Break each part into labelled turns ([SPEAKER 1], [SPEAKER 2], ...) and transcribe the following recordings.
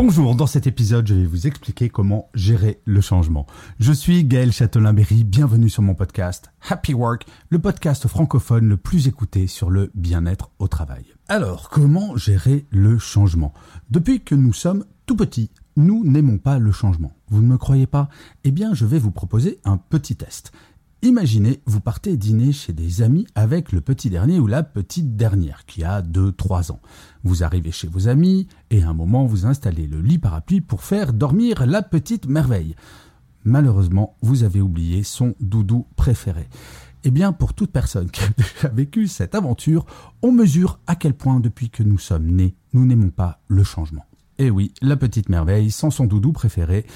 [SPEAKER 1] Bonjour, dans cet épisode, je vais vous expliquer comment gérer le changement. Je suis Gaël Châtelain-Berry, bienvenue sur mon podcast Happy Work, le podcast francophone le plus écouté sur le bien-être au travail. Alors, comment gérer le changement? Depuis que nous sommes tout petits, nous n'aimons pas le changement. Vous ne me croyez pas? Eh bien, je vais vous proposer un petit test. Imaginez, vous partez dîner chez des amis avec le petit dernier ou la petite dernière qui a 2-3 ans. Vous arrivez chez vos amis et à un moment vous installez le lit parapluie pour faire dormir la petite merveille. Malheureusement, vous avez oublié son doudou préféré. Eh bien, pour toute personne qui a déjà vécu cette aventure, on mesure à quel point depuis que nous sommes nés, nous n'aimons pas le changement. Et oui, la petite merveille, sans son doudou préféré,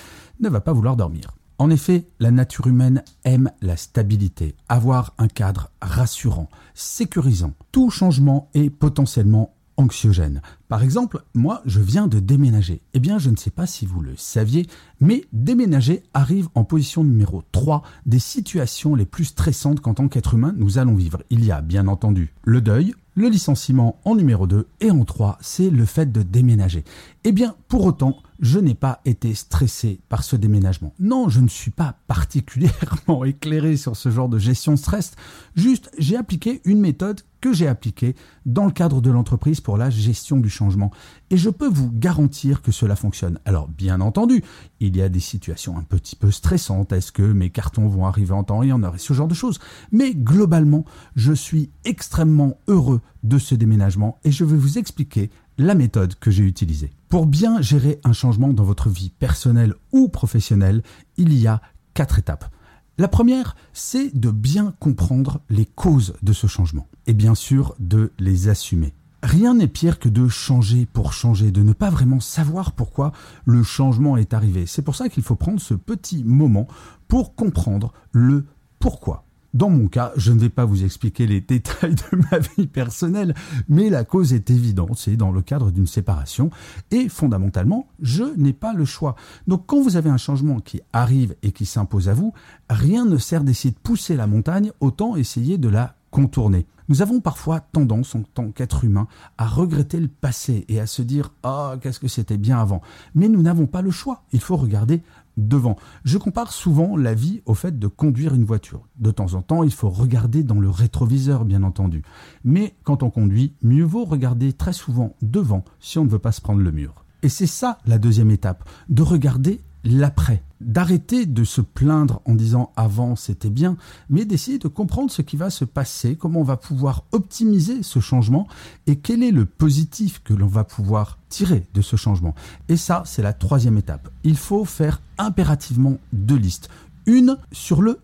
[SPEAKER 1] ne va pas vouloir dormir. En effet, la nature humaine aime la stabilité, avoir un cadre rassurant, sécurisant. Tout changement est potentiellement anxiogène. Par exemple, moi, je viens de déménager. Eh bien, je ne sais pas si vous le saviez, mais déménager arrive en position numéro 3 des situations les plus stressantes qu'en tant qu'être humain nous allons vivre. Il y a bien entendu le deuil, le licenciement en numéro 2 et en 3, c'est le fait de déménager. Eh bien, pour autant, je n'ai pas été stressé par ce déménagement. Non, je ne suis pas particulièrement éclairé sur ce genre de gestion stress. Juste, j'ai appliqué une méthode que j'ai appliquée dans le cadre de l'entreprise pour la gestion du changement. Et je peux vous garantir que cela fonctionne. Alors, bien entendu, il y a des situations un petit peu stressantes. Est-ce que mes cartons vont arriver en temps et en heure ce genre de choses. Mais globalement, je suis extrêmement heureux de ce déménagement et je vais vous expliquer la méthode que j'ai utilisée. Pour bien gérer un changement dans votre vie personnelle ou professionnelle, il y a quatre étapes. La première, c'est de bien comprendre les causes de ce changement et bien sûr de les assumer. Rien n'est pire que de changer pour changer, de ne pas vraiment savoir pourquoi le changement est arrivé. C'est pour ça qu'il faut prendre ce petit moment pour comprendre le pourquoi. Dans mon cas, je ne vais pas vous expliquer les détails de ma vie personnelle, mais la cause est évidente, c'est dans le cadre d'une séparation, et fondamentalement, je n'ai pas le choix. Donc quand vous avez un changement qui arrive et qui s'impose à vous, rien ne sert d'essayer de pousser la montagne, autant essayer de la contourner. Nous avons parfois tendance, en tant qu'être humain, à regretter le passé et à se dire Ah, qu'est-ce que c'était bien avant. Mais nous n'avons pas le choix. Il faut regarder devant. Je compare souvent la vie au fait de conduire une voiture. De temps en temps, il faut regarder dans le rétroviseur, bien entendu. Mais quand on conduit, mieux vaut regarder très souvent devant si on ne veut pas se prendre le mur. Et c'est ça la deuxième étape, de regarder l'après. D'arrêter de se plaindre en disant avant c'était bien, mais d'essayer de comprendre ce qui va se passer, comment on va pouvoir optimiser ce changement et quel est le positif que l'on va pouvoir tirer de ce changement. Et ça, c'est la troisième étape. Il faut faire impérativement deux listes. Une sur le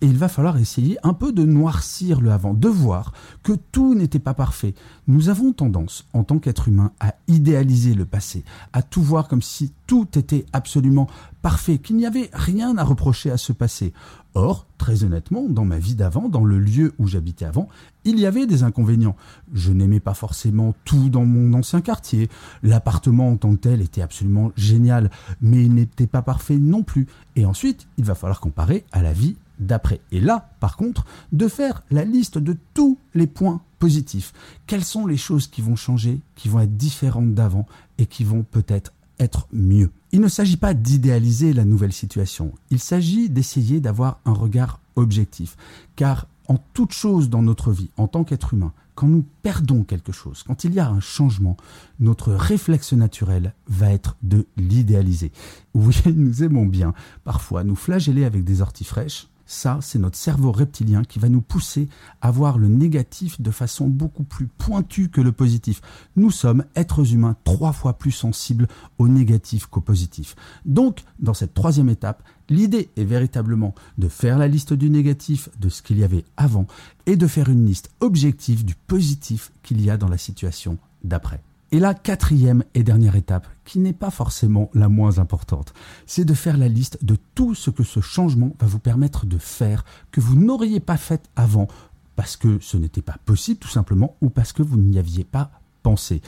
[SPEAKER 1] Et il va falloir essayer un peu de noircir le avant, de voir que tout n'était pas parfait. Nous avons tendance, en tant qu'être humain, à idéaliser le passé, à tout voir comme si tout était absolument parfait, qu'il n'y avait rien à reprocher à ce passé. Or, très honnêtement, dans ma vie d'avant, dans le lieu où j'habitais avant, il y avait des inconvénients. Je n'aimais pas forcément tout dans mon ancien quartier. L'appartement en tant que tel était absolument génial, mais il n'était pas parfait non plus. Et ensuite, il va falloir comparer à la vie d'après. Et là, par contre, de faire la liste de tous les points positifs. Quelles sont les choses qui vont changer, qui vont être différentes d'avant et qui vont peut-être être mieux. Il ne s'agit pas d'idéaliser la nouvelle situation, il s'agit d'essayer d'avoir un regard objectif. Car en toute chose dans notre vie, en tant qu'être humain, quand nous perdons quelque chose, quand il y a un changement, notre réflexe naturel va être de l'idéaliser. Oui, nous aimons bien parfois nous flageller avec des orties fraîches, Ça, c'est notre cerveau reptilien qui va nous pousser à voir le négatif de façon beaucoup plus pointue que le positif. Nous sommes, êtres humains, trois fois plus sensibles au négatif qu'au positif. Donc, dans cette troisième étape, l'idée est véritablement de faire la liste du négatif, de ce qu'il y avait avant, et de faire une liste objective du positif qu'il y a dans la situation d'après. Et la quatrième et dernière étape, qui n'est pas forcément la moins importante, c'est de faire la liste de tout ce que ce changement va vous permettre de faire que vous n'auriez pas fait avant parce que ce n'était pas possible tout simplement ou parce que vous n'y aviez pas pensé.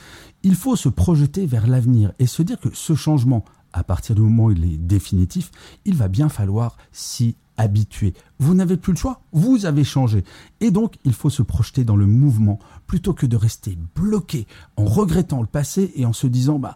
[SPEAKER 1] Il faut se projeter vers l'avenir et se dire que ce changement, à partir du moment où il est définitif, il va bien falloir s'y habitué. Vous n'avez plus le choix, vous avez changé. Et donc, il faut se projeter dans le mouvement plutôt que de rester bloqué en regrettant le passé et en se disant, bah,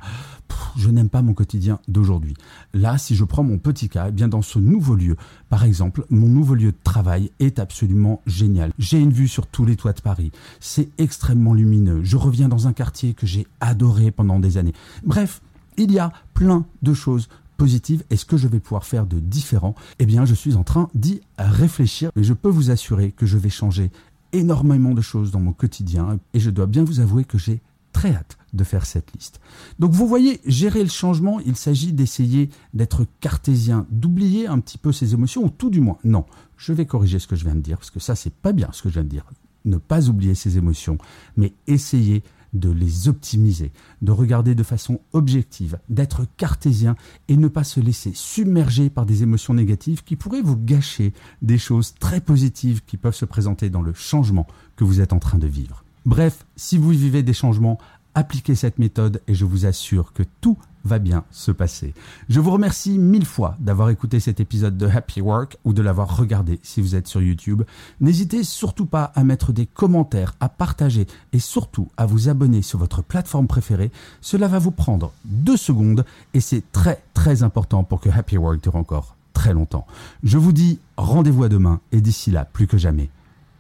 [SPEAKER 1] je n'aime pas mon quotidien d'aujourd'hui. Là, si je prends mon petit cas, eh bien dans ce nouveau lieu, par exemple, mon nouveau lieu de travail est absolument génial. J'ai une vue sur tous les toits de Paris. C'est extrêmement lumineux. Je reviens dans un quartier que j'ai adoré pendant des années. Bref, il y a plein de choses positive et ce que je vais pouvoir faire de différent, eh bien je suis en train d'y réfléchir et je peux vous assurer que je vais changer énormément de choses dans mon quotidien et je dois bien vous avouer que j'ai très hâte de faire cette liste. Donc vous voyez, gérer le changement, il s'agit d'essayer d'être cartésien, d'oublier un petit peu ses émotions ou tout du moins, non, je vais corriger ce que je viens de dire parce que ça c'est pas bien ce que je viens de dire. Ne pas oublier ses émotions, mais essayer de les optimiser, de regarder de façon objective, d'être cartésien et ne pas se laisser submerger par des émotions négatives qui pourraient vous gâcher des choses très positives qui peuvent se présenter dans le changement que vous êtes en train de vivre. Bref, si vous vivez des changements, appliquez cette méthode et je vous assure que tout va bien se passer. Je vous remercie mille fois d'avoir écouté cet épisode de Happy Work ou de l'avoir regardé si vous êtes sur YouTube. N'hésitez surtout pas à mettre des commentaires, à partager et surtout à vous abonner sur votre plateforme préférée. Cela va vous prendre deux secondes et c'est très très important pour que Happy Work dure encore très longtemps. Je vous dis rendez-vous à demain et d'ici là, plus que jamais,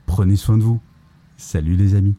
[SPEAKER 1] prenez soin de vous. Salut les amis.